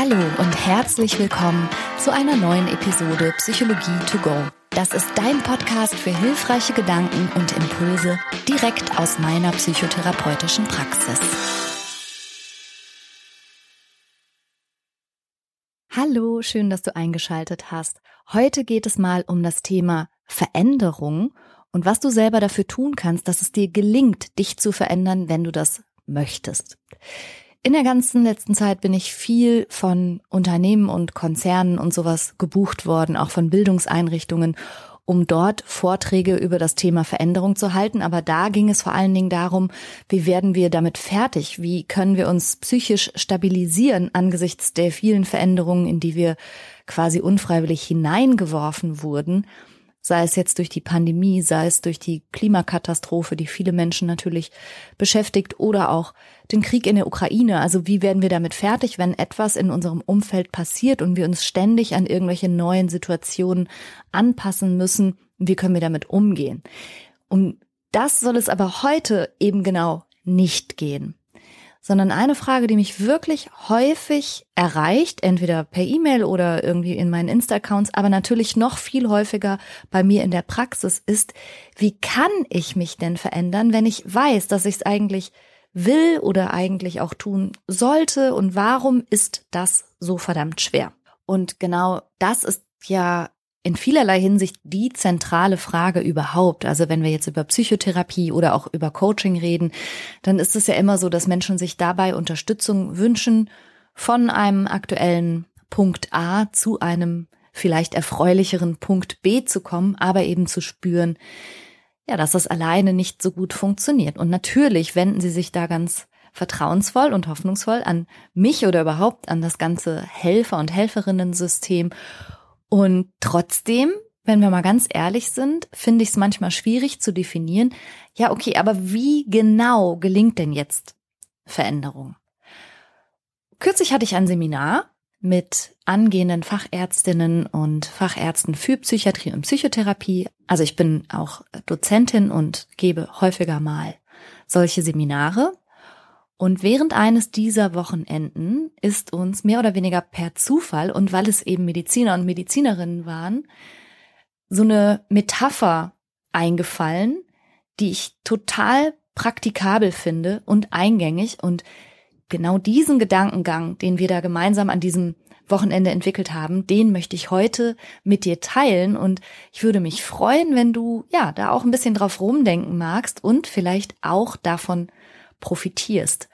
Hallo und herzlich willkommen zu einer neuen Episode Psychologie to go. Das ist dein Podcast für hilfreiche Gedanken und Impulse direkt aus meiner psychotherapeutischen Praxis. Hallo, schön, dass du eingeschaltet hast. Heute geht es mal um das Thema Veränderung und was du selber dafür tun kannst, dass es dir gelingt, dich zu verändern, wenn du das möchtest. In der ganzen letzten Zeit bin ich viel von Unternehmen und Konzernen und sowas gebucht worden, auch von Bildungseinrichtungen, um dort Vorträge über das Thema Veränderung zu halten. Aber da ging es vor allen Dingen darum, wie werden wir damit fertig? Wie können wir uns psychisch stabilisieren angesichts der vielen Veränderungen, in die wir quasi unfreiwillig hineingeworfen wurden? Sei es jetzt durch die Pandemie, sei es durch die Klimakatastrophe, die viele Menschen natürlich beschäftigt, oder auch den Krieg in der Ukraine. Also wie werden wir damit fertig, wenn etwas in unserem Umfeld passiert und wir uns ständig an irgendwelche neuen Situationen anpassen müssen? Wie können wir damit umgehen? Um das soll es aber heute eben genau nicht gehen sondern eine Frage, die mich wirklich häufig erreicht, entweder per E-Mail oder irgendwie in meinen Insta-Accounts, aber natürlich noch viel häufiger bei mir in der Praxis ist, wie kann ich mich denn verändern, wenn ich weiß, dass ich es eigentlich will oder eigentlich auch tun sollte und warum ist das so verdammt schwer? Und genau das ist ja in vielerlei Hinsicht die zentrale Frage überhaupt. Also wenn wir jetzt über Psychotherapie oder auch über Coaching reden, dann ist es ja immer so, dass Menschen sich dabei Unterstützung wünschen, von einem aktuellen Punkt A zu einem vielleicht erfreulicheren Punkt B zu kommen, aber eben zu spüren, ja, dass das alleine nicht so gut funktioniert. Und natürlich wenden sie sich da ganz vertrauensvoll und hoffnungsvoll an mich oder überhaupt an das ganze Helfer- und Helferinnen-System und trotzdem, wenn wir mal ganz ehrlich sind, finde ich es manchmal schwierig zu definieren, ja, okay, aber wie genau gelingt denn jetzt Veränderung? Kürzlich hatte ich ein Seminar mit angehenden Fachärztinnen und Fachärzten für Psychiatrie und Psychotherapie. Also ich bin auch Dozentin und gebe häufiger mal solche Seminare. Und während eines dieser Wochenenden ist uns mehr oder weniger per Zufall und weil es eben Mediziner und Medizinerinnen waren, so eine Metapher eingefallen, die ich total praktikabel finde und eingängig. Und genau diesen Gedankengang, den wir da gemeinsam an diesem Wochenende entwickelt haben, den möchte ich heute mit dir teilen. Und ich würde mich freuen, wenn du ja da auch ein bisschen drauf rumdenken magst und vielleicht auch davon profitierst.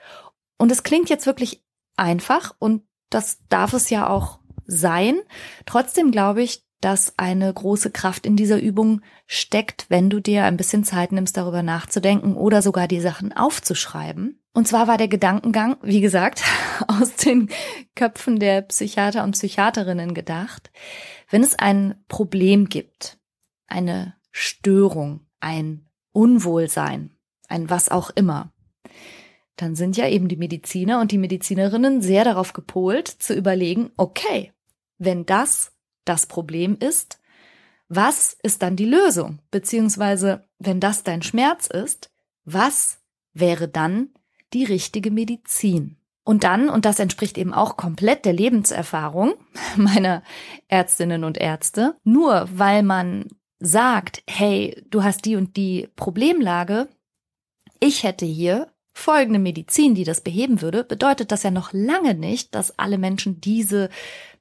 Und es klingt jetzt wirklich einfach und das darf es ja auch sein. Trotzdem glaube ich, dass eine große Kraft in dieser Übung steckt, wenn du dir ein bisschen Zeit nimmst, darüber nachzudenken oder sogar die Sachen aufzuschreiben. Und zwar war der Gedankengang, wie gesagt, aus den Köpfen der Psychiater und Psychiaterinnen gedacht. Wenn es ein Problem gibt, eine Störung, ein Unwohlsein, ein was auch immer, dann sind ja eben die Mediziner und die Medizinerinnen sehr darauf gepolt zu überlegen, okay, wenn das das Problem ist, was ist dann die Lösung? Beziehungsweise, wenn das dein Schmerz ist, was wäre dann die richtige Medizin? Und dann, und das entspricht eben auch komplett der Lebenserfahrung meiner Ärztinnen und Ärzte, nur weil man sagt, hey, du hast die und die Problemlage, ich hätte hier folgende Medizin, die das beheben würde, bedeutet das ja noch lange nicht, dass alle Menschen diese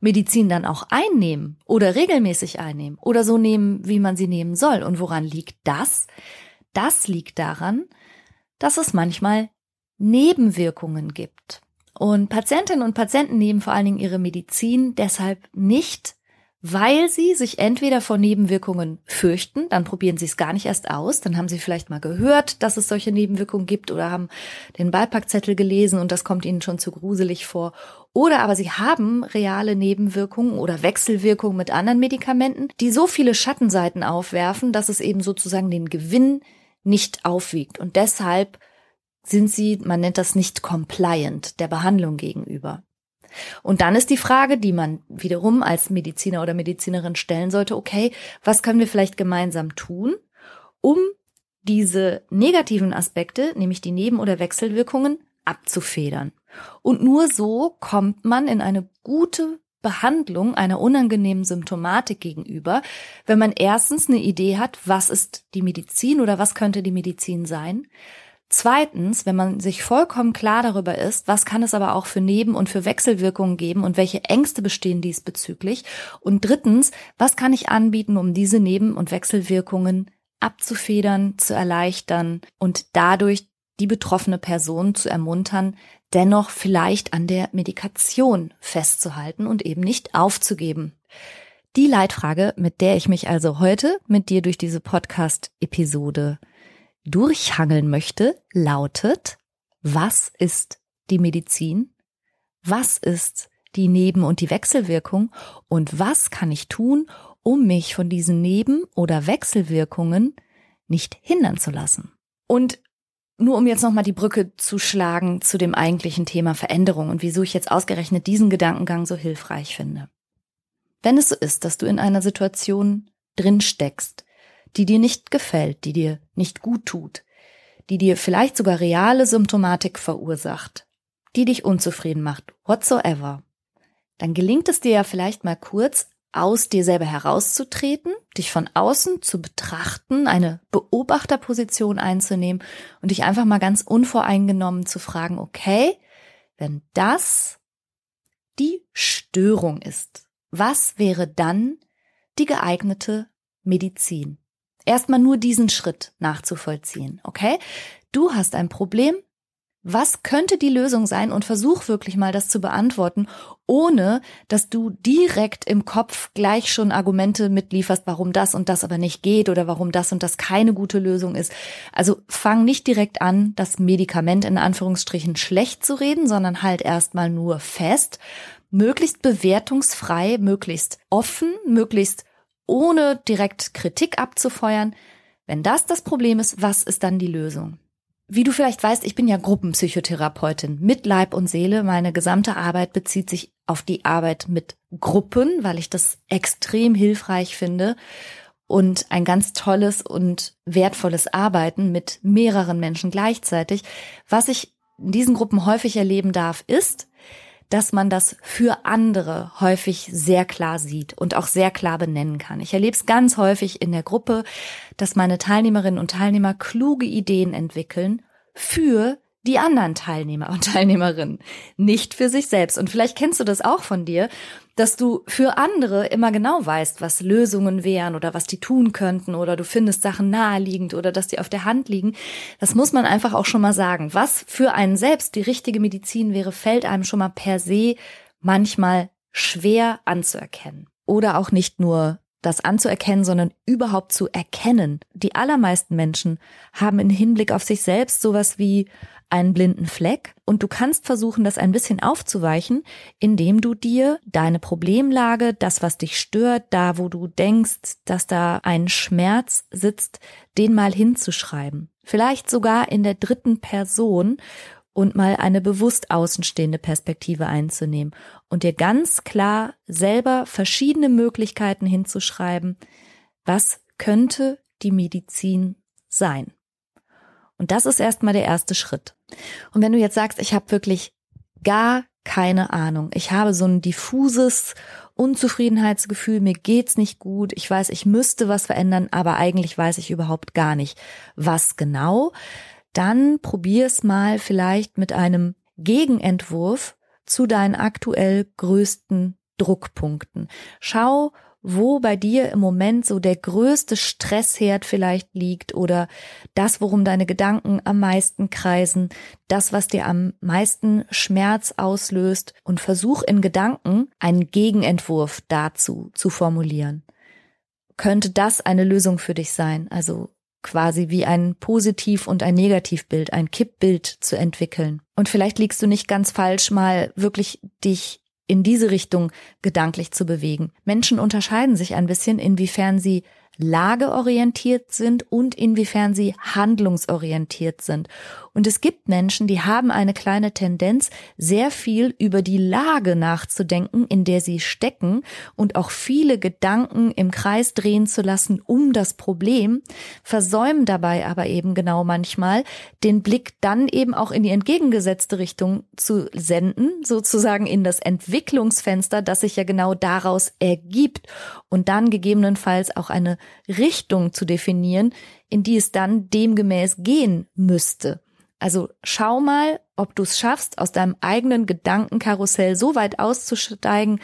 Medizin dann auch einnehmen oder regelmäßig einnehmen oder so nehmen, wie man sie nehmen soll. Und woran liegt das? Das liegt daran, dass es manchmal Nebenwirkungen gibt. Und Patientinnen und Patienten nehmen vor allen Dingen ihre Medizin deshalb nicht weil sie sich entweder vor Nebenwirkungen fürchten, dann probieren sie es gar nicht erst aus, dann haben sie vielleicht mal gehört, dass es solche Nebenwirkungen gibt oder haben den Beipackzettel gelesen und das kommt ihnen schon zu gruselig vor. Oder aber sie haben reale Nebenwirkungen oder Wechselwirkungen mit anderen Medikamenten, die so viele Schattenseiten aufwerfen, dass es eben sozusagen den Gewinn nicht aufwiegt. Und deshalb sind sie, man nennt das nicht compliant, der Behandlung gegenüber. Und dann ist die Frage, die man wiederum als Mediziner oder Medizinerin stellen sollte, okay, was können wir vielleicht gemeinsam tun, um diese negativen Aspekte, nämlich die Neben- oder Wechselwirkungen, abzufedern? Und nur so kommt man in eine gute Behandlung einer unangenehmen Symptomatik gegenüber, wenn man erstens eine Idee hat, was ist die Medizin oder was könnte die Medizin sein. Zweitens, wenn man sich vollkommen klar darüber ist, was kann es aber auch für Neben- und für Wechselwirkungen geben und welche Ängste bestehen diesbezüglich. Und drittens, was kann ich anbieten, um diese Neben- und Wechselwirkungen abzufedern, zu erleichtern und dadurch die betroffene Person zu ermuntern, dennoch vielleicht an der Medikation festzuhalten und eben nicht aufzugeben. Die Leitfrage, mit der ich mich also heute mit dir durch diese Podcast-Episode durchhangeln möchte, lautet, was ist die Medizin? Was ist die Neben- und die Wechselwirkung? Und was kann ich tun, um mich von diesen Neben- oder Wechselwirkungen nicht hindern zu lassen? Und nur um jetzt nochmal die Brücke zu schlagen zu dem eigentlichen Thema Veränderung und wieso ich jetzt ausgerechnet diesen Gedankengang so hilfreich finde. Wenn es so ist, dass du in einer Situation drin steckst, die dir nicht gefällt, die dir nicht gut tut, die dir vielleicht sogar reale Symptomatik verursacht, die dich unzufrieden macht, whatsoever, dann gelingt es dir ja vielleicht mal kurz, aus dir selber herauszutreten, dich von außen zu betrachten, eine Beobachterposition einzunehmen und dich einfach mal ganz unvoreingenommen zu fragen, okay, wenn das die Störung ist, was wäre dann die geeignete Medizin? Erstmal nur diesen Schritt nachzuvollziehen, okay? Du hast ein Problem, was könnte die Lösung sein und versuch wirklich mal das zu beantworten, ohne dass du direkt im Kopf gleich schon Argumente mitlieferst, warum das und das aber nicht geht oder warum das und das keine gute Lösung ist. Also fang nicht direkt an, das Medikament in Anführungsstrichen schlecht zu reden, sondern halt erstmal nur fest, möglichst bewertungsfrei, möglichst offen, möglichst ohne direkt Kritik abzufeuern. Wenn das das Problem ist, was ist dann die Lösung? Wie du vielleicht weißt, ich bin ja Gruppenpsychotherapeutin mit Leib und Seele. Meine gesamte Arbeit bezieht sich auf die Arbeit mit Gruppen, weil ich das extrem hilfreich finde und ein ganz tolles und wertvolles Arbeiten mit mehreren Menschen gleichzeitig. Was ich in diesen Gruppen häufig erleben darf, ist, dass man das für andere häufig sehr klar sieht und auch sehr klar benennen kann. Ich erlebe es ganz häufig in der Gruppe, dass meine Teilnehmerinnen und Teilnehmer kluge Ideen entwickeln für die anderen Teilnehmer und Teilnehmerinnen, nicht für sich selbst. Und vielleicht kennst du das auch von dir, dass du für andere immer genau weißt, was Lösungen wären oder was die tun könnten oder du findest Sachen naheliegend oder dass die auf der Hand liegen. Das muss man einfach auch schon mal sagen. Was für einen selbst die richtige Medizin wäre, fällt einem schon mal per se manchmal schwer anzuerkennen. Oder auch nicht nur das anzuerkennen, sondern überhaupt zu erkennen. Die allermeisten Menschen haben im Hinblick auf sich selbst sowas wie einen blinden Fleck und du kannst versuchen, das ein bisschen aufzuweichen, indem du dir deine Problemlage, das, was dich stört, da, wo du denkst, dass da ein Schmerz sitzt, den mal hinzuschreiben. Vielleicht sogar in der dritten Person und mal eine bewusst außenstehende Perspektive einzunehmen und dir ganz klar selber verschiedene Möglichkeiten hinzuschreiben, was könnte die Medizin sein. Und das ist erstmal der erste Schritt. Und wenn du jetzt sagst, ich habe wirklich gar keine Ahnung, ich habe so ein diffuses Unzufriedenheitsgefühl, mir geht's nicht gut, ich weiß, ich müsste was verändern, aber eigentlich weiß ich überhaupt gar nicht, was genau, dann probier's mal vielleicht mit einem Gegenentwurf zu deinen aktuell größten Druckpunkten. Schau, wo bei dir im Moment so der größte Stressherd vielleicht liegt oder das, worum deine Gedanken am meisten kreisen, das, was dir am meisten Schmerz auslöst und versuch in Gedanken einen Gegenentwurf dazu zu formulieren. Könnte das eine Lösung für dich sein? Also quasi wie ein Positiv- und ein Negativbild, ein Kippbild zu entwickeln. Und vielleicht liegst du nicht ganz falsch, mal wirklich dich in diese Richtung gedanklich zu bewegen. Menschen unterscheiden sich ein bisschen, inwiefern sie lageorientiert sind und inwiefern sie handlungsorientiert sind. Und es gibt Menschen, die haben eine kleine Tendenz, sehr viel über die Lage nachzudenken, in der sie stecken und auch viele Gedanken im Kreis drehen zu lassen um das Problem, versäumen dabei aber eben genau manchmal, den Blick dann eben auch in die entgegengesetzte Richtung zu senden, sozusagen in das Entwicklungsfenster, das sich ja genau daraus ergibt und dann gegebenenfalls auch eine Richtung zu definieren, in die es dann demgemäß gehen müsste. Also schau mal, ob du es schaffst, aus deinem eigenen Gedankenkarussell so weit auszusteigen,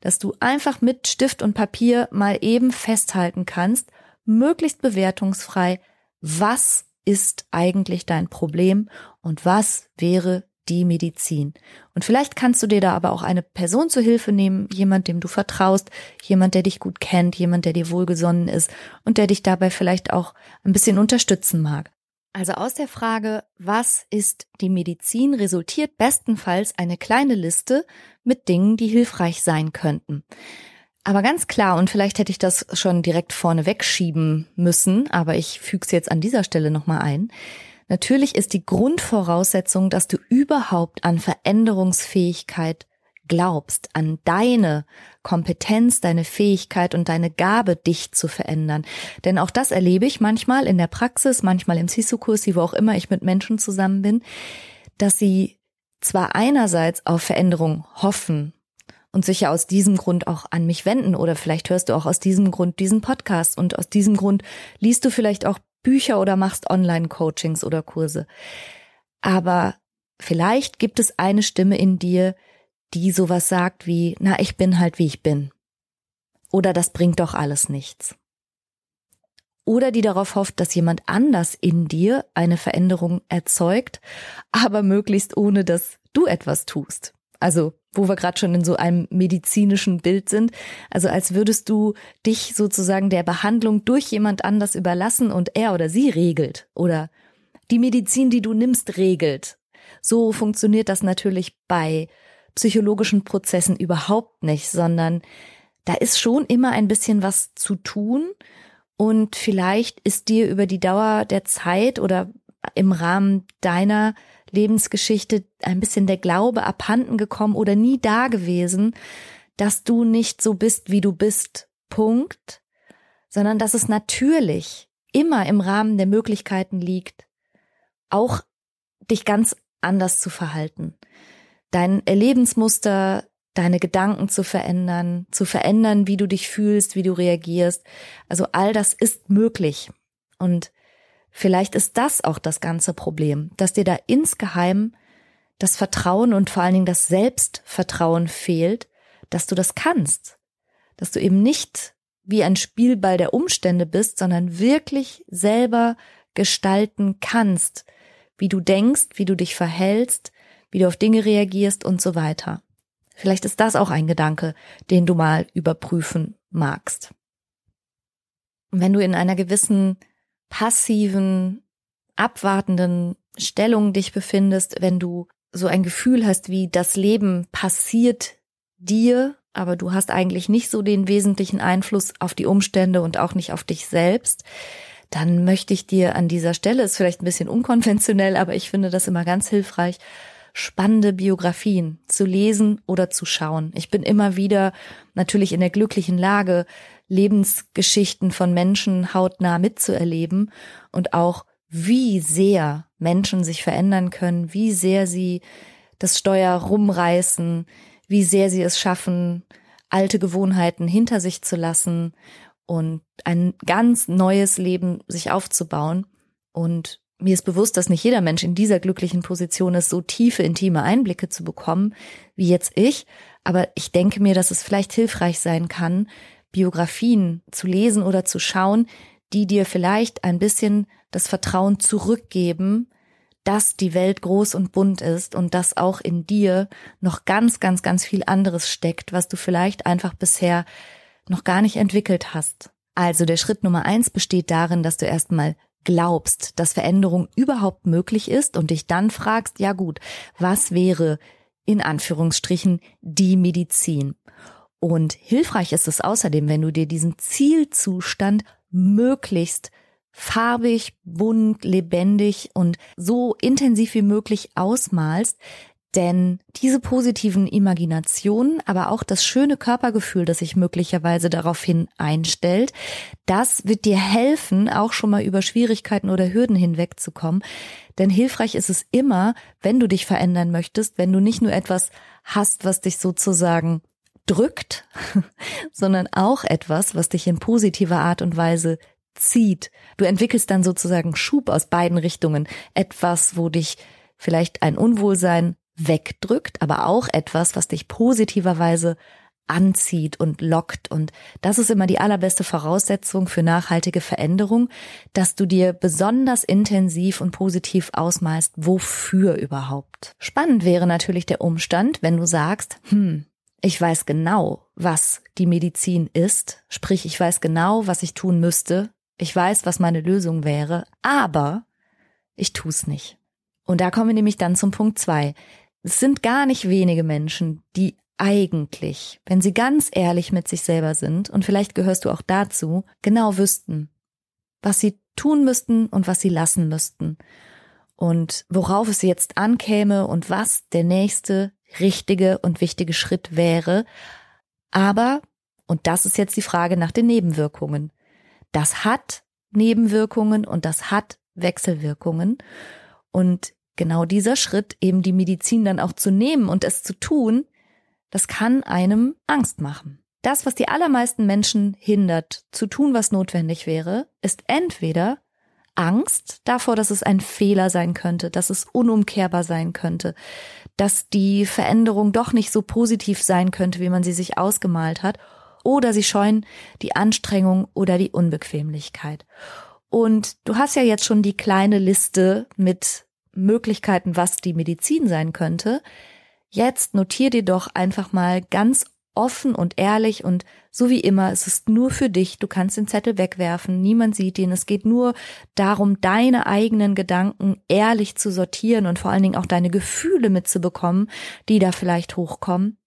dass du einfach mit Stift und Papier mal eben festhalten kannst, möglichst bewertungsfrei, was ist eigentlich dein Problem und was wäre die Medizin. Und vielleicht kannst du dir da aber auch eine Person zu Hilfe nehmen, jemand, dem du vertraust, jemand, der dich gut kennt, jemand, der dir wohlgesonnen ist und der dich dabei vielleicht auch ein bisschen unterstützen mag. Also aus der Frage, was ist die Medizin, resultiert bestenfalls eine kleine Liste mit Dingen, die hilfreich sein könnten. Aber ganz klar, und vielleicht hätte ich das schon direkt vorne wegschieben müssen, aber ich füge es jetzt an dieser Stelle nochmal ein. Natürlich ist die Grundvoraussetzung, dass du überhaupt an Veränderungsfähigkeit glaubst, an deine Kompetenz, deine Fähigkeit und deine Gabe, dich zu verändern. Denn auch das erlebe ich manchmal in der Praxis, manchmal im Sisu-Kurs, wo auch immer ich mit Menschen zusammen bin, dass sie zwar einerseits auf Veränderung hoffen und sich ja aus diesem Grund auch an mich wenden oder vielleicht hörst du auch aus diesem Grund diesen Podcast und aus diesem Grund liest du vielleicht auch Bücher oder machst Online-Coachings oder Kurse. Aber vielleicht gibt es eine Stimme in dir, die sowas sagt wie, na, ich bin halt wie ich bin. Oder das bringt doch alles nichts. Oder die darauf hofft, dass jemand anders in dir eine Veränderung erzeugt, aber möglichst ohne, dass du etwas tust. Also, wo wir gerade schon in so einem medizinischen Bild sind, also als würdest du dich sozusagen der Behandlung durch jemand anders überlassen und er oder sie regelt oder die Medizin, die du nimmst, regelt. So funktioniert das natürlich bei psychologischen Prozessen überhaupt nicht, sondern da ist schon immer ein bisschen was zu tun und vielleicht ist dir über die Dauer der Zeit oder im Rahmen deiner Lebensgeschichte ein bisschen der Glaube abhanden gekommen oder nie da gewesen, dass du nicht so bist, wie du bist. Punkt. Sondern dass es natürlich immer im Rahmen der Möglichkeiten liegt, auch dich ganz anders zu verhalten dein Erlebensmuster, deine Gedanken zu verändern, zu verändern, wie du dich fühlst, wie du reagierst. Also all das ist möglich. Und vielleicht ist das auch das ganze Problem, dass dir da insgeheim das Vertrauen und vor allen Dingen das Selbstvertrauen fehlt, dass du das kannst. Dass du eben nicht wie ein Spielball der Umstände bist, sondern wirklich selber gestalten kannst, wie du denkst, wie du dich verhältst, wie du auf Dinge reagierst und so weiter. Vielleicht ist das auch ein Gedanke, den du mal überprüfen magst. Und wenn du in einer gewissen passiven, abwartenden Stellung dich befindest, wenn du so ein Gefühl hast, wie das Leben passiert dir, aber du hast eigentlich nicht so den wesentlichen Einfluss auf die Umstände und auch nicht auf dich selbst, dann möchte ich dir an dieser Stelle, ist vielleicht ein bisschen unkonventionell, aber ich finde das immer ganz hilfreich, spannende Biografien zu lesen oder zu schauen. Ich bin immer wieder natürlich in der glücklichen Lage, Lebensgeschichten von Menschen hautnah mitzuerleben und auch wie sehr Menschen sich verändern können, wie sehr sie das Steuer rumreißen, wie sehr sie es schaffen, alte Gewohnheiten hinter sich zu lassen und ein ganz neues Leben sich aufzubauen. Und mir ist bewusst, dass nicht jeder Mensch in dieser glücklichen Position ist, so tiefe, intime Einblicke zu bekommen, wie jetzt ich. Aber ich denke mir, dass es vielleicht hilfreich sein kann, Biografien zu lesen oder zu schauen, die dir vielleicht ein bisschen das Vertrauen zurückgeben, dass die Welt groß und bunt ist und dass auch in dir noch ganz, ganz, ganz viel anderes steckt, was du vielleicht einfach bisher noch gar nicht entwickelt hast. Also der Schritt Nummer eins besteht darin, dass du erstmal glaubst, dass Veränderung überhaupt möglich ist und dich dann fragst, ja gut, was wäre in Anführungsstrichen die Medizin? Und hilfreich ist es außerdem, wenn du dir diesen Zielzustand möglichst farbig, bunt, lebendig und so intensiv wie möglich ausmalst, denn diese positiven Imaginationen, aber auch das schöne Körpergefühl, das sich möglicherweise daraufhin einstellt, das wird dir helfen, auch schon mal über Schwierigkeiten oder Hürden hinwegzukommen. Denn hilfreich ist es immer, wenn du dich verändern möchtest, wenn du nicht nur etwas hast, was dich sozusagen drückt, sondern auch etwas, was dich in positiver Art und Weise zieht. Du entwickelst dann sozusagen Schub aus beiden Richtungen. Etwas, wo dich vielleicht ein Unwohlsein wegdrückt, aber auch etwas, was dich positiverweise anzieht und lockt. Und das ist immer die allerbeste Voraussetzung für nachhaltige Veränderung, dass du dir besonders intensiv und positiv ausmalst, wofür überhaupt. Spannend wäre natürlich der Umstand, wenn du sagst, hm, ich weiß genau, was die Medizin ist, sprich, ich weiß genau, was ich tun müsste, ich weiß, was meine Lösung wäre, aber ich tu's nicht. Und da kommen wir nämlich dann zum Punkt zwei. Es sind gar nicht wenige Menschen, die eigentlich, wenn sie ganz ehrlich mit sich selber sind, und vielleicht gehörst du auch dazu, genau wüssten, was sie tun müssten und was sie lassen müssten. Und worauf es jetzt ankäme und was der nächste richtige und wichtige Schritt wäre. Aber, und das ist jetzt die Frage nach den Nebenwirkungen. Das hat Nebenwirkungen und das hat Wechselwirkungen. Und genau dieser Schritt, eben die Medizin dann auch zu nehmen und es zu tun, das kann einem Angst machen. Das, was die allermeisten Menschen hindert, zu tun, was notwendig wäre, ist entweder Angst davor, dass es ein Fehler sein könnte, dass es unumkehrbar sein könnte, dass die Veränderung doch nicht so positiv sein könnte, wie man sie sich ausgemalt hat, oder sie scheuen die Anstrengung oder die Unbequemlichkeit. Und du hast ja jetzt schon die kleine Liste mit Möglichkeiten, was die Medizin sein könnte. Jetzt notier dir doch einfach mal ganz offen und ehrlich und so wie immer, es ist nur für dich, du kannst den Zettel wegwerfen, niemand sieht ihn, es geht nur darum, deine eigenen Gedanken ehrlich zu sortieren und vor allen Dingen auch deine Gefühle mitzubekommen, die da vielleicht hochkommen.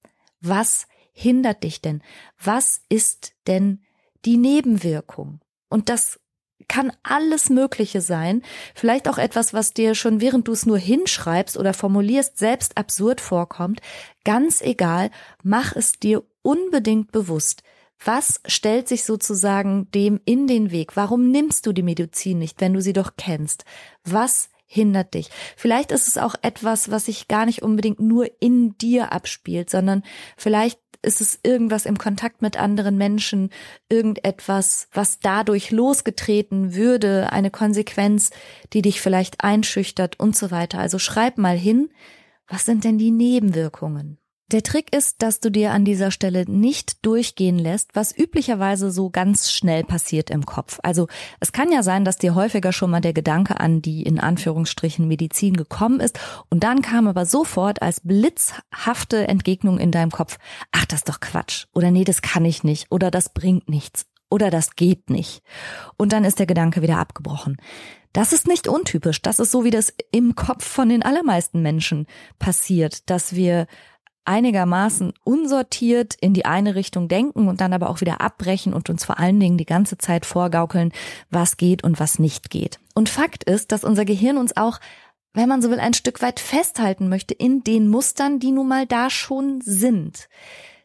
Was hindert dich denn? Was ist denn die Nebenwirkung? Und das kann alles Mögliche sein. Vielleicht auch etwas, was dir schon während du es nur hinschreibst oder formulierst, selbst absurd vorkommt. Ganz egal, mach es dir unbedingt bewusst. Was stellt sich sozusagen dem in den Weg? Warum nimmst du die Medizin nicht, wenn du sie doch kennst? Was hindert dich? Vielleicht ist es auch etwas, was sich gar nicht unbedingt nur in dir abspielt, sondern vielleicht ist es irgendwas im Kontakt mit anderen Menschen, irgendetwas, was dadurch losgetreten würde, eine Konsequenz, die dich vielleicht einschüchtert und so weiter. Also schreib mal hin, was sind denn die Nebenwirkungen? Der Trick ist, dass du dir an dieser Stelle nicht durchgehen lässt, was üblicherweise so ganz schnell passiert im Kopf. Also es kann ja sein, dass dir häufiger schon mal der Gedanke an die in Anführungsstrichen Medizin gekommen ist und dann kam aber sofort als blitzhafte Entgegnung in deinem Kopf, ach, das ist doch Quatsch oder nee, das kann ich nicht oder das bringt nichts oder das geht nicht. Und dann ist der Gedanke wieder abgebrochen. Das ist nicht untypisch. Das ist so, wie das im Kopf von den allermeisten Menschen passiert, dass wir einigermaßen unsortiert in die eine Richtung denken und dann aber auch wieder abbrechen und uns vor allen Dingen die ganze Zeit vorgaukeln, was geht und was nicht geht. Und Fakt ist, dass unser Gehirn uns auch wenn man so will, ein Stück weit festhalten möchte in den Mustern, die nun mal da schon sind.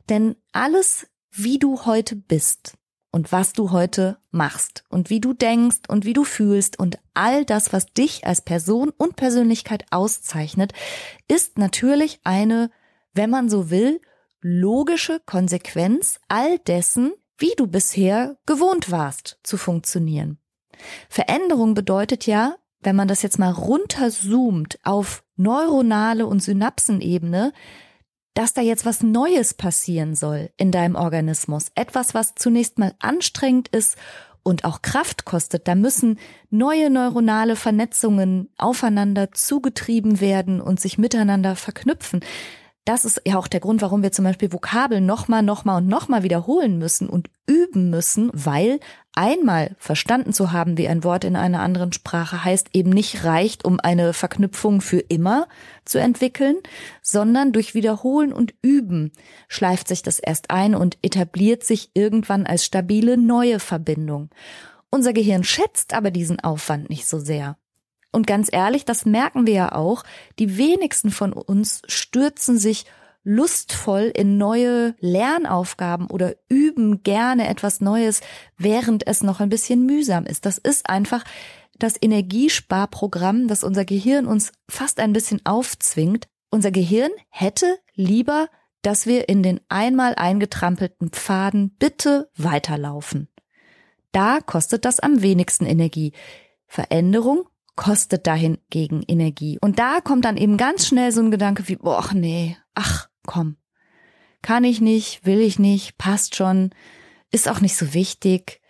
Denn alles, wie du heute bist und was du heute machst und wie du denkst und wie du fühlst und all das, was dich als Person und Persönlichkeit auszeichnet, ist natürlich eine wenn man so will, logische Konsequenz all dessen, wie du bisher gewohnt warst zu funktionieren. Veränderung bedeutet ja, wenn man das jetzt mal runterzoomt auf neuronale und Synapsenebene, dass da jetzt was Neues passieren soll in deinem Organismus. Etwas, was zunächst mal anstrengend ist und auch Kraft kostet. Da müssen neue neuronale Vernetzungen aufeinander zugetrieben werden und sich miteinander verknüpfen das ist ja auch der Grund, warum wir zum Beispiel Vokabeln nochmal, nochmal und nochmal wiederholen müssen und üben müssen, weil einmal verstanden zu haben, wie ein Wort in einer anderen Sprache heißt, eben nicht reicht, um eine Verknüpfung für immer zu entwickeln, sondern durch Wiederholen und Üben schleift sich das erst ein und etabliert sich irgendwann als stabile neue Verbindung. Unser Gehirn schätzt aber diesen Aufwand nicht so sehr. Und ganz ehrlich, das merken wir ja auch, die wenigsten von uns stürzen sich lustvoll in neue Lernaufgaben oder üben gerne etwas Neues, während es noch ein bisschen mühsam ist. Das ist einfach das Energiesparprogramm, das unser Gehirn uns fast ein bisschen aufzwingt. Unser Gehirn hätte lieber, dass wir in den einmal eingetrampelten Pfaden bitte weiterlaufen. Da kostet das am wenigsten Energie. Veränderung kostet dahin gegen Energie. Und da kommt dann eben ganz schnell so ein Gedanke wie, boah, nee, ach, komm. Kann ich nicht, will ich nicht, passt schon, ist auch nicht so wichtig.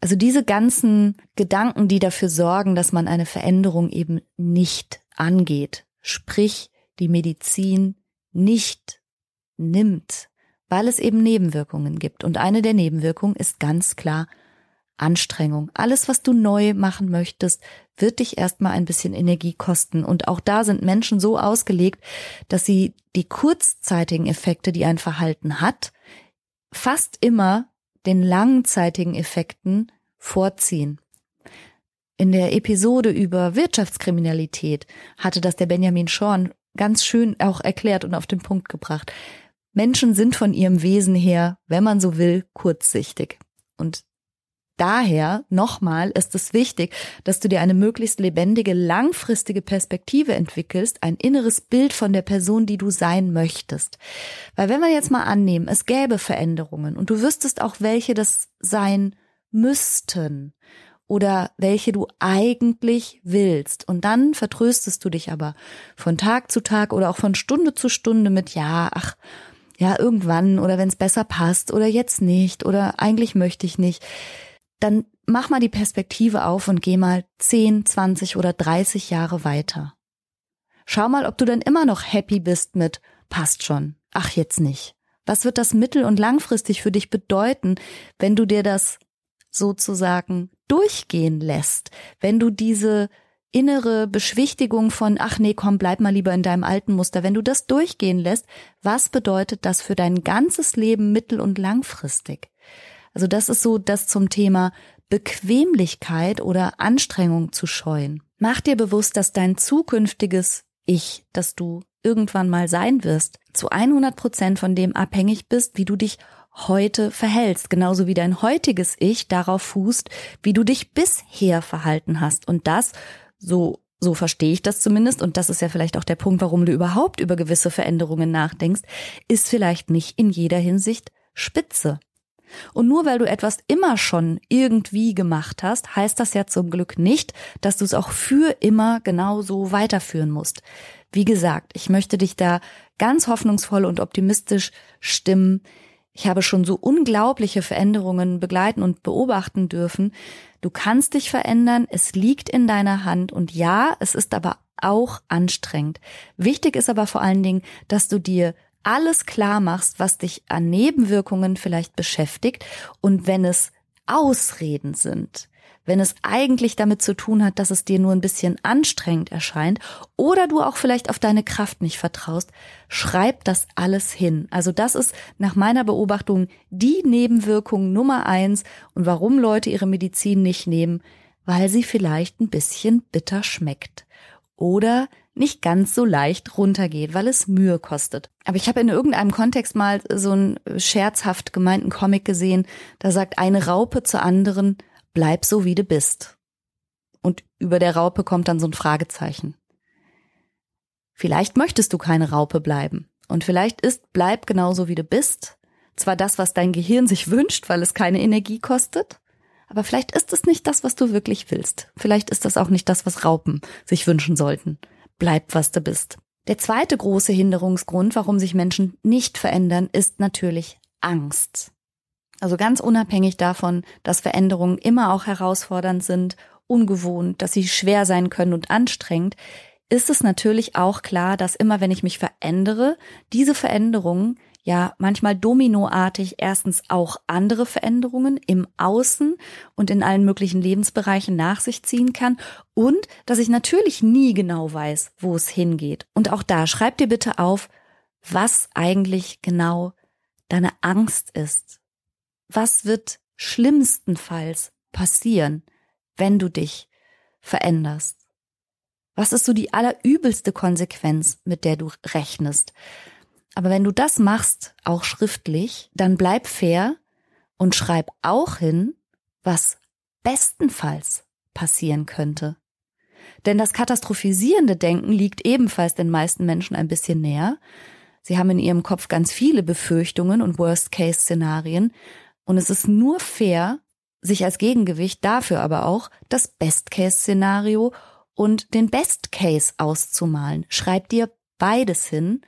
Also diese ganzen Gedanken, die dafür sorgen, dass man eine Veränderung eben nicht angeht, sprich die Medizin nicht nimmt, weil es eben Nebenwirkungen gibt. Und eine der Nebenwirkungen ist ganz klar Anstrengung. Alles, was du neu machen möchtest, wird dich erstmal ein bisschen Energie kosten. Und auch da sind Menschen so ausgelegt, dass sie die kurzzeitigen Effekte, die ein Verhalten hat, fast immer den langzeitigen Effekten vorziehen. In der Episode über Wirtschaftskriminalität hatte das der Benjamin Schorn ganz schön auch erklärt und auf den Punkt gebracht. Menschen sind von ihrem Wesen her, wenn man so will, kurzsichtig. Und daher nochmal ist es wichtig, dass du dir eine möglichst lebendige, langfristige Perspektive entwickelst, ein inneres Bild von der Person, die du sein möchtest. Weil wenn wir jetzt mal annehmen, es gäbe Veränderungen und du wüsstest auch, welche das sein müssten oder welche du eigentlich willst. Und dann vertröstest du dich aber von Tag zu Tag oder auch von Stunde zu Stunde mit, ja, ach, ja, irgendwann oder wenn es besser passt oder jetzt nicht oder eigentlich möchte ich nicht dann mach mal die Perspektive auf und geh mal 10, 20 oder 30 Jahre weiter. Schau mal, ob du dann immer noch happy bist mit passt schon. Ach, jetzt nicht. Was wird das mittel- und langfristig für dich bedeuten, wenn du dir das sozusagen durchgehen lässt, wenn du diese innere Beschwichtigung von, ach nee, komm, bleib mal lieber in deinem alten Muster, wenn du das durchgehen lässt, was bedeutet das für dein ganzes Leben mittel- und langfristig? Also das ist so das zum Thema Bequemlichkeit oder Anstrengung zu scheuen. Mach dir bewusst, dass dein zukünftiges Ich, das du irgendwann mal sein wirst, zu 100 Prozent von dem abhängig bist, wie du dich heute verhältst, genauso wie dein heutiges Ich darauf fußt, wie du dich bisher verhalten hast. Und das, so, so verstehe ich das zumindest, und das ist ja vielleicht auch der Punkt, warum du überhaupt über gewisse Veränderungen nachdenkst, ist vielleicht nicht in jeder Hinsicht spitze. Und nur weil du etwas immer schon irgendwie gemacht hast, heißt das ja zum Glück nicht, dass du es auch für immer genauso weiterführen musst. Wie gesagt, ich möchte dich da ganz hoffnungsvoll und optimistisch stimmen. Ich habe schon so unglaubliche Veränderungen begleiten und beobachten dürfen. Du kannst dich verändern, es liegt in deiner Hand und ja, es ist aber auch anstrengend. Wichtig ist aber vor allen Dingen, dass du dir alles klar machst, was dich an Nebenwirkungen vielleicht beschäftigt und wenn es Ausreden sind, wenn es eigentlich damit zu tun hat, dass es dir nur ein bisschen anstrengend erscheint oder du auch vielleicht auf deine Kraft nicht vertraust, schreib das alles hin. Also das ist nach meiner Beobachtung die Nebenwirkung Nummer eins und warum Leute ihre Medizin nicht nehmen, weil sie vielleicht ein bisschen bitter schmeckt. Oder nicht ganz so leicht runtergeht, weil es Mühe kostet. Aber ich habe in irgendeinem Kontext mal so einen scherzhaft gemeinten Comic gesehen, da sagt eine Raupe zur anderen, bleib so wie du bist. Und über der Raupe kommt dann so ein Fragezeichen. Vielleicht möchtest du keine Raupe bleiben. Und vielleicht ist bleib genauso wie du bist. Zwar das, was dein Gehirn sich wünscht, weil es keine Energie kostet, aber vielleicht ist es nicht das, was du wirklich willst. Vielleicht ist das auch nicht das, was Raupen sich wünschen sollten bleib, was du bist. Der zweite große Hinderungsgrund, warum sich Menschen nicht verändern, ist natürlich Angst. Also ganz unabhängig davon, dass Veränderungen immer auch herausfordernd sind, ungewohnt, dass sie schwer sein können und anstrengend, ist es natürlich auch klar, dass immer wenn ich mich verändere, diese Veränderungen ja manchmal dominoartig erstens auch andere Veränderungen im Außen und in allen möglichen Lebensbereichen nach sich ziehen kann und dass ich natürlich nie genau weiß, wo es hingeht. Und auch da schreib dir bitte auf, was eigentlich genau deine Angst ist. Was wird schlimmstenfalls passieren, wenn du dich veränderst? Was ist so die allerübelste Konsequenz, mit der du rechnest? Aber wenn du das machst, auch schriftlich, dann bleib fair und schreib auch hin, was bestenfalls passieren könnte. Denn das katastrophisierende Denken liegt ebenfalls den meisten Menschen ein bisschen näher. Sie haben in ihrem Kopf ganz viele Befürchtungen und Worst-Case-Szenarien. Und es ist nur fair, sich als Gegengewicht dafür aber auch das Best-Case-Szenario und den Best-Case auszumalen. Schreib dir beides hin.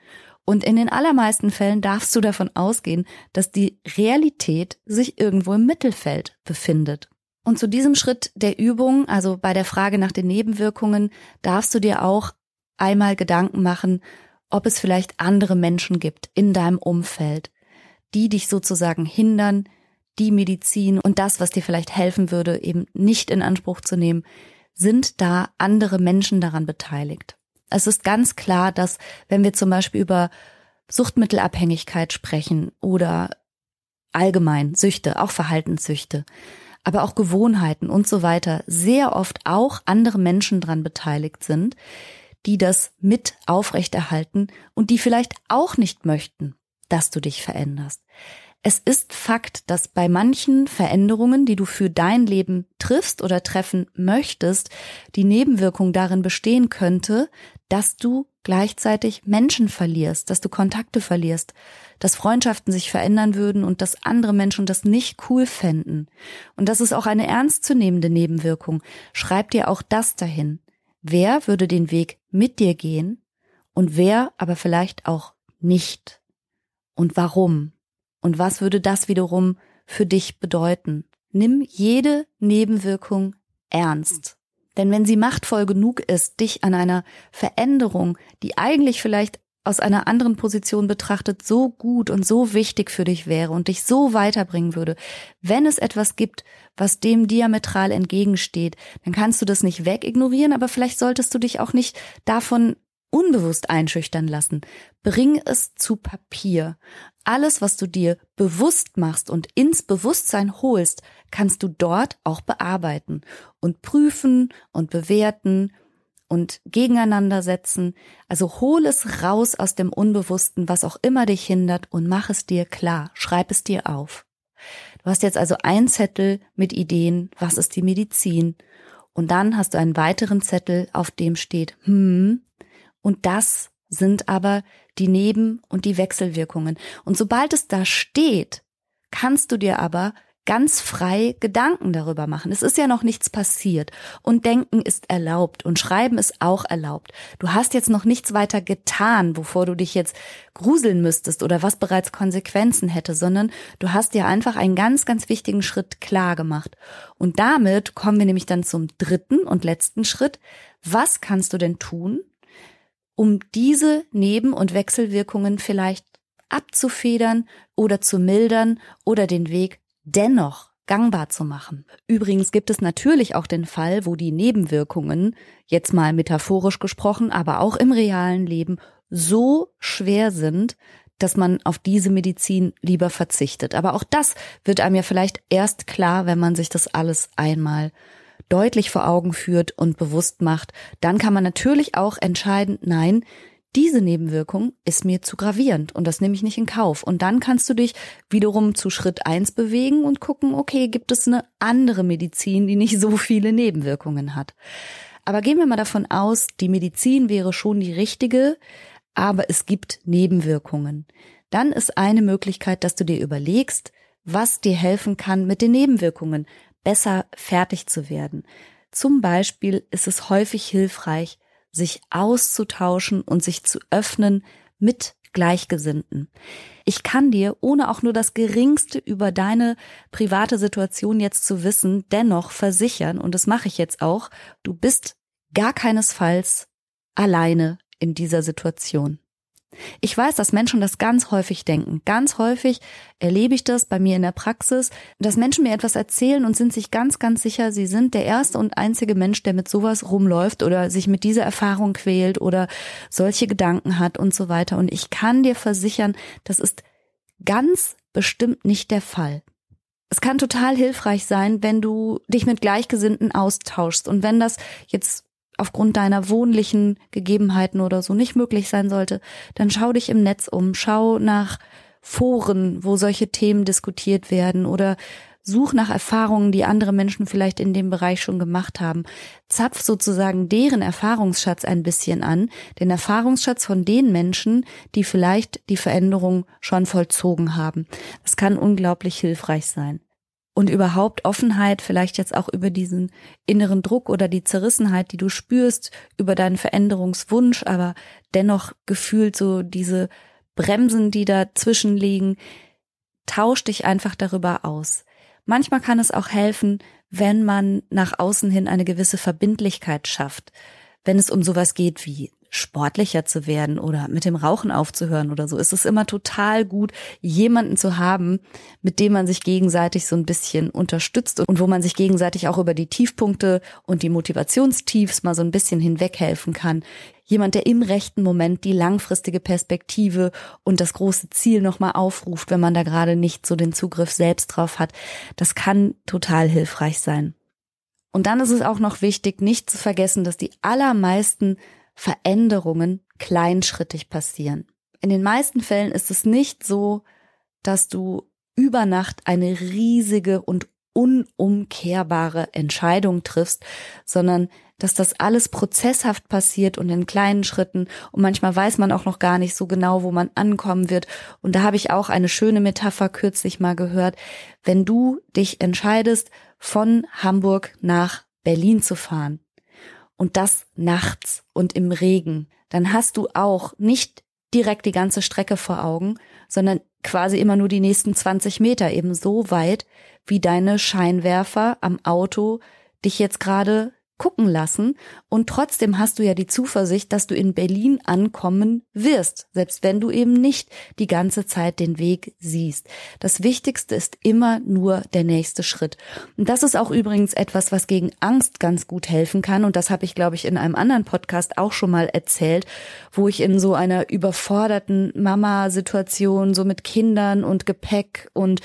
Und in den allermeisten Fällen darfst du davon ausgehen, dass die Realität sich irgendwo im Mittelfeld befindet. Und zu diesem Schritt der Übung, also bei der Frage nach den Nebenwirkungen, darfst du dir auch einmal Gedanken machen, ob es vielleicht andere Menschen gibt in deinem Umfeld, die dich sozusagen hindern, die Medizin und das, was dir vielleicht helfen würde, eben nicht in Anspruch zu nehmen, sind da andere Menschen daran beteiligt. Es ist ganz klar, dass wenn wir zum Beispiel über Suchtmittelabhängigkeit sprechen oder allgemein Süchte, auch Verhaltenssüchte, aber auch Gewohnheiten und so weiter sehr oft auch andere Menschen dran beteiligt sind, die das mit aufrechterhalten und die vielleicht auch nicht möchten, dass du dich veränderst. Es ist Fakt, dass bei manchen Veränderungen, die du für dein Leben triffst oder treffen möchtest, die Nebenwirkung darin bestehen könnte, dass du gleichzeitig Menschen verlierst, dass du Kontakte verlierst, dass Freundschaften sich verändern würden und dass andere Menschen das nicht cool fänden. Und das ist auch eine ernstzunehmende Nebenwirkung. Schreib dir auch das dahin. Wer würde den Weg mit dir gehen und wer aber vielleicht auch nicht? Und warum? Und was würde das wiederum für dich bedeuten? Nimm jede Nebenwirkung ernst. Denn wenn sie machtvoll genug ist, dich an einer Veränderung, die eigentlich vielleicht aus einer anderen Position betrachtet so gut und so wichtig für dich wäre und dich so weiterbringen würde, wenn es etwas gibt, was dem diametral entgegensteht, dann kannst du das nicht wegignorieren, aber vielleicht solltest du dich auch nicht davon unbewusst einschüchtern lassen. Bring es zu Papier. Alles, was du dir bewusst machst und ins Bewusstsein holst, kannst du dort auch bearbeiten und prüfen und bewerten und gegeneinander setzen. Also hol es raus aus dem Unbewussten, was auch immer dich hindert und mach es dir klar. Schreib es dir auf. Du hast jetzt also einen Zettel mit Ideen, was ist die Medizin? Und dann hast du einen weiteren Zettel, auf dem steht, hm, und das sind aber die Neben- und die Wechselwirkungen. Und sobald es da steht, kannst du dir aber ganz frei Gedanken darüber machen. Es ist ja noch nichts passiert und denken ist erlaubt und schreiben ist auch erlaubt. Du hast jetzt noch nichts weiter getan, wovor du dich jetzt gruseln müsstest oder was bereits Konsequenzen hätte, sondern du hast dir einfach einen ganz, ganz wichtigen Schritt klar gemacht. Und damit kommen wir nämlich dann zum dritten und letzten Schritt. Was kannst du denn tun, um diese Neben- und Wechselwirkungen vielleicht abzufedern oder zu mildern oder den Weg dennoch gangbar zu machen. Übrigens gibt es natürlich auch den Fall, wo die Nebenwirkungen, jetzt mal metaphorisch gesprochen, aber auch im realen Leben, so schwer sind, dass man auf diese Medizin lieber verzichtet. Aber auch das wird einem ja vielleicht erst klar, wenn man sich das alles einmal deutlich vor Augen führt und bewusst macht. Dann kann man natürlich auch entscheiden, nein, diese Nebenwirkung ist mir zu gravierend und das nehme ich nicht in Kauf. Und dann kannst du dich wiederum zu Schritt eins bewegen und gucken, okay, gibt es eine andere Medizin, die nicht so viele Nebenwirkungen hat. Aber gehen wir mal davon aus, die Medizin wäre schon die richtige, aber es gibt Nebenwirkungen. Dann ist eine Möglichkeit, dass du dir überlegst, was dir helfen kann mit den Nebenwirkungen, besser fertig zu werden. Zum Beispiel ist es häufig hilfreich, sich auszutauschen und sich zu öffnen mit Gleichgesinnten. Ich kann dir, ohne auch nur das geringste über deine private Situation jetzt zu wissen, dennoch versichern, und das mache ich jetzt auch, du bist gar keinesfalls alleine in dieser Situation. Ich weiß, dass Menschen das ganz häufig denken. Ganz häufig erlebe ich das bei mir in der Praxis, dass Menschen mir etwas erzählen und sind sich ganz, ganz sicher, sie sind der erste und einzige Mensch, der mit sowas rumläuft oder sich mit dieser Erfahrung quält oder solche Gedanken hat und so weiter. Und ich kann dir versichern, das ist ganz bestimmt nicht der Fall. es kann total hilfreich sein, wenn du dich mit Gleichgesinnten austauschst. Und wenn das jetzt aufgrund deiner wohnlichen Gegebenheiten oder so nicht möglich sein sollte, dann schau dich im Netz um, schau nach Foren, wo solche Themen diskutiert werden oder such nach Erfahrungen, die andere Menschen vielleicht in dem Bereich schon gemacht haben. Zapf sozusagen deren Erfahrungsschatz ein bisschen an, den Erfahrungsschatz von den Menschen, die vielleicht die Veränderung schon vollzogen haben. Das kann unglaublich hilfreich sein. Und überhaupt Offenheit, vielleicht jetzt auch über diesen inneren Druck oder die Zerrissenheit, die du spürst, über deinen Veränderungswunsch, aber dennoch gefühlt so diese Bremsen, die dazwischen liegen, tausch dich einfach darüber aus. Manchmal kann es auch helfen, wenn man nach außen hin eine gewisse Verbindlichkeit schafft. Wenn es um sowas geht wie sportlicher zu werden oder mit dem Rauchen aufzuhören oder so, ist es immer total gut, jemanden zu haben, mit dem man sich gegenseitig so ein bisschen unterstützt und wo man sich gegenseitig auch über die Tiefpunkte und die Motivationstiefs mal so ein bisschen hinweghelfen kann. Jemand, der im rechten Moment die langfristige Perspektive und das große Ziel nochmal aufruft, wenn man da gerade nicht so den Zugriff selbst drauf hat. Das kann total hilfreich sein. Und dann ist es auch noch wichtig, nicht zu vergessen, dass die allermeisten Veränderungen kleinschrittig passieren. In den meisten Fällen ist es nicht so, dass du über Nacht eine riesige und unumkehrbare Entscheidung triffst, sondern dass das alles prozesshaft passiert und in kleinen Schritten und manchmal weiß man auch noch gar nicht so genau, wo man ankommen wird. Und da habe ich auch eine schöne Metapher kürzlich mal gehört. Wenn du dich entscheidest, von Hamburg nach Berlin zu fahren, und das nachts und im Regen, dann hast du auch nicht direkt die ganze Strecke vor Augen, sondern quasi immer nur die nächsten 20 Meter, eben so weit, wie deine Scheinwerfer am Auto dich jetzt gerade gucken lassen und trotzdem hast du ja die Zuversicht, dass du in Berlin ankommen wirst, selbst wenn du eben nicht die ganze Zeit den Weg siehst. Das Wichtigste ist immer nur der nächste Schritt. Und das ist auch übrigens etwas, was gegen Angst ganz gut helfen kann und das habe ich, glaube ich, in einem anderen Podcast auch schon mal erzählt, wo ich in so einer überforderten Mama-Situation, so mit Kindern und Gepäck und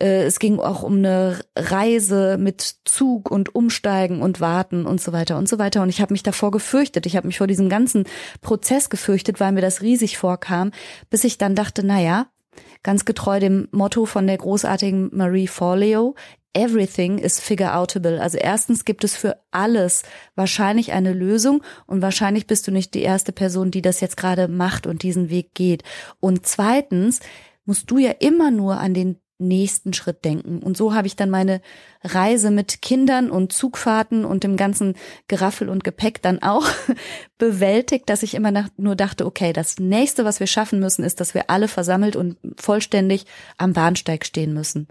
äh, es ging auch um eine Reise mit Zug und Umsteigen und Warten und so weiter und so weiter. Und ich habe mich davor gefürchtet. Ich habe mich vor diesem ganzen Prozess gefürchtet, weil mir das riesig vorkam, bis ich dann dachte, na ja, ganz getreu dem Motto von der großartigen Marie Forleo, Everything is figure outable. Also erstens gibt es für alles wahrscheinlich eine Lösung und wahrscheinlich bist du nicht die erste Person, die das jetzt gerade macht und diesen Weg geht. Und zweitens musst du ja immer nur an den nächsten Schritt denken. Und so habe ich dann meine Reise mit Kindern und Zugfahrten und dem ganzen Geraffel und Gepäck dann auch bewältigt, dass ich immer nur dachte, okay, das nächste, was wir schaffen müssen, ist, dass wir alle versammelt und vollständig am Bahnsteig stehen müssen.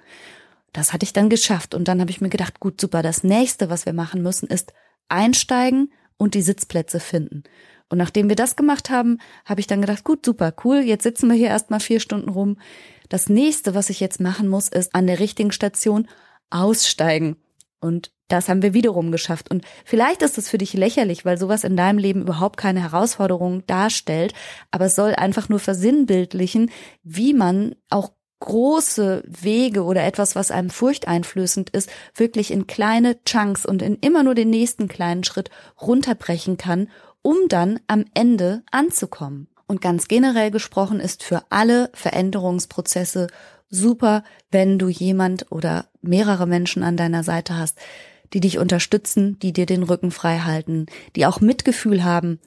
Das hatte ich dann geschafft. Und dann habe ich mir gedacht, gut, super, das nächste, was wir machen müssen, ist einsteigen und die Sitzplätze finden. Und nachdem wir das gemacht haben, habe ich dann gedacht, gut, super, cool, jetzt sitzen wir hier erstmal vier Stunden rum. Das nächste, was ich jetzt machen muss, ist an der richtigen Station aussteigen. Und das haben wir wiederum geschafft. Und vielleicht ist es für dich lächerlich, weil sowas in deinem Leben überhaupt keine Herausforderung darstellt. Aber es soll einfach nur versinnbildlichen, wie man auch große Wege oder etwas, was einem furchteinflößend ist, wirklich in kleine Chunks und in immer nur den nächsten kleinen Schritt runterbrechen kann, um dann am Ende anzukommen. Und ganz generell gesprochen ist für alle Veränderungsprozesse super, wenn du jemand oder mehrere Menschen an deiner Seite hast, die dich unterstützen, die dir den Rücken frei halten, die auch Mitgefühl haben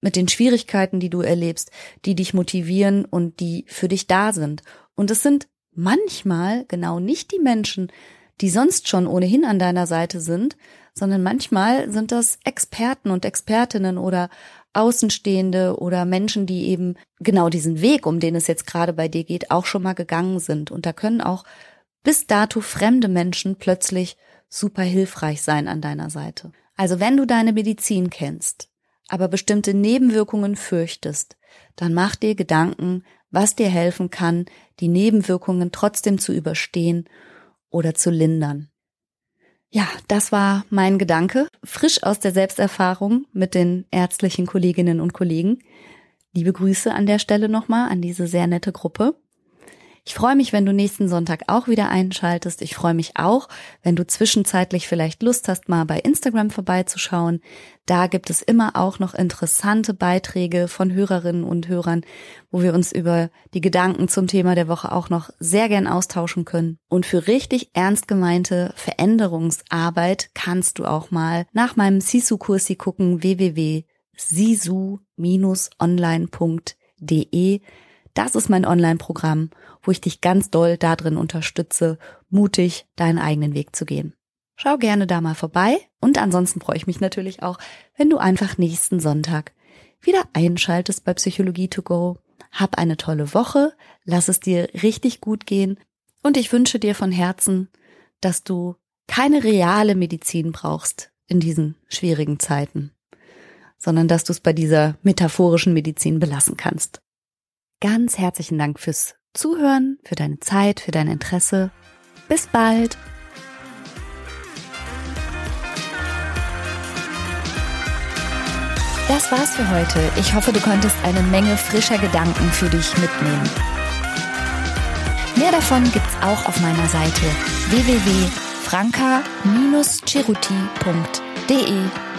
mit den Schwierigkeiten, die du erlebst, die dich motivieren und die für dich da sind. Und es sind manchmal genau nicht die Menschen, die sonst schon ohnehin an deiner Seite sind, sondern manchmal sind das Experten und Expertinnen oder Außenstehende oder Menschen, die eben genau diesen Weg, um den es jetzt gerade bei dir geht, auch schon mal gegangen sind. Und da können auch bis dato fremde Menschen plötzlich super hilfreich sein an deiner Seite. Also wenn du deine Medizin kennst, aber bestimmte Nebenwirkungen fürchtest, dann mach dir Gedanken, was dir helfen kann, die Nebenwirkungen trotzdem zu überstehen oder zu lindern. Ja, das war mein Gedanke, frisch aus der Selbsterfahrung mit den ärztlichen Kolleginnen und Kollegen. Liebe Grüße an der Stelle nochmal an diese sehr nette Gruppe. Ich freue mich, wenn du nächsten Sonntag auch wieder einschaltest. Ich freue mich auch, wenn du zwischenzeitlich vielleicht Lust hast, mal bei Instagram vorbeizuschauen. Da gibt es immer auch noch interessante Beiträge von Hörerinnen und Hörern, wo wir uns über die Gedanken zum Thema der Woche auch noch sehr gern austauschen können. Und für richtig ernst gemeinte Veränderungsarbeit kannst du auch mal nach meinem Sisu-Kursi gucken, www.sisu-online.de. Das ist mein Online-Programm wo ich dich ganz doll darin unterstütze, mutig deinen eigenen Weg zu gehen. Schau gerne da mal vorbei und ansonsten freue ich mich natürlich auch, wenn du einfach nächsten Sonntag wieder einschaltest bei Psychologie to go. Hab eine tolle Woche, lass es dir richtig gut gehen und ich wünsche dir von Herzen, dass du keine reale Medizin brauchst in diesen schwierigen Zeiten, sondern dass du es bei dieser metaphorischen Medizin belassen kannst. Ganz herzlichen Dank fürs Zuhören, für deine Zeit, für dein Interesse. Bis bald! Das war's für heute. Ich hoffe, du konntest eine Menge frischer Gedanken für dich mitnehmen. Mehr davon gibt's auch auf meiner Seite www.franca-ceruti.de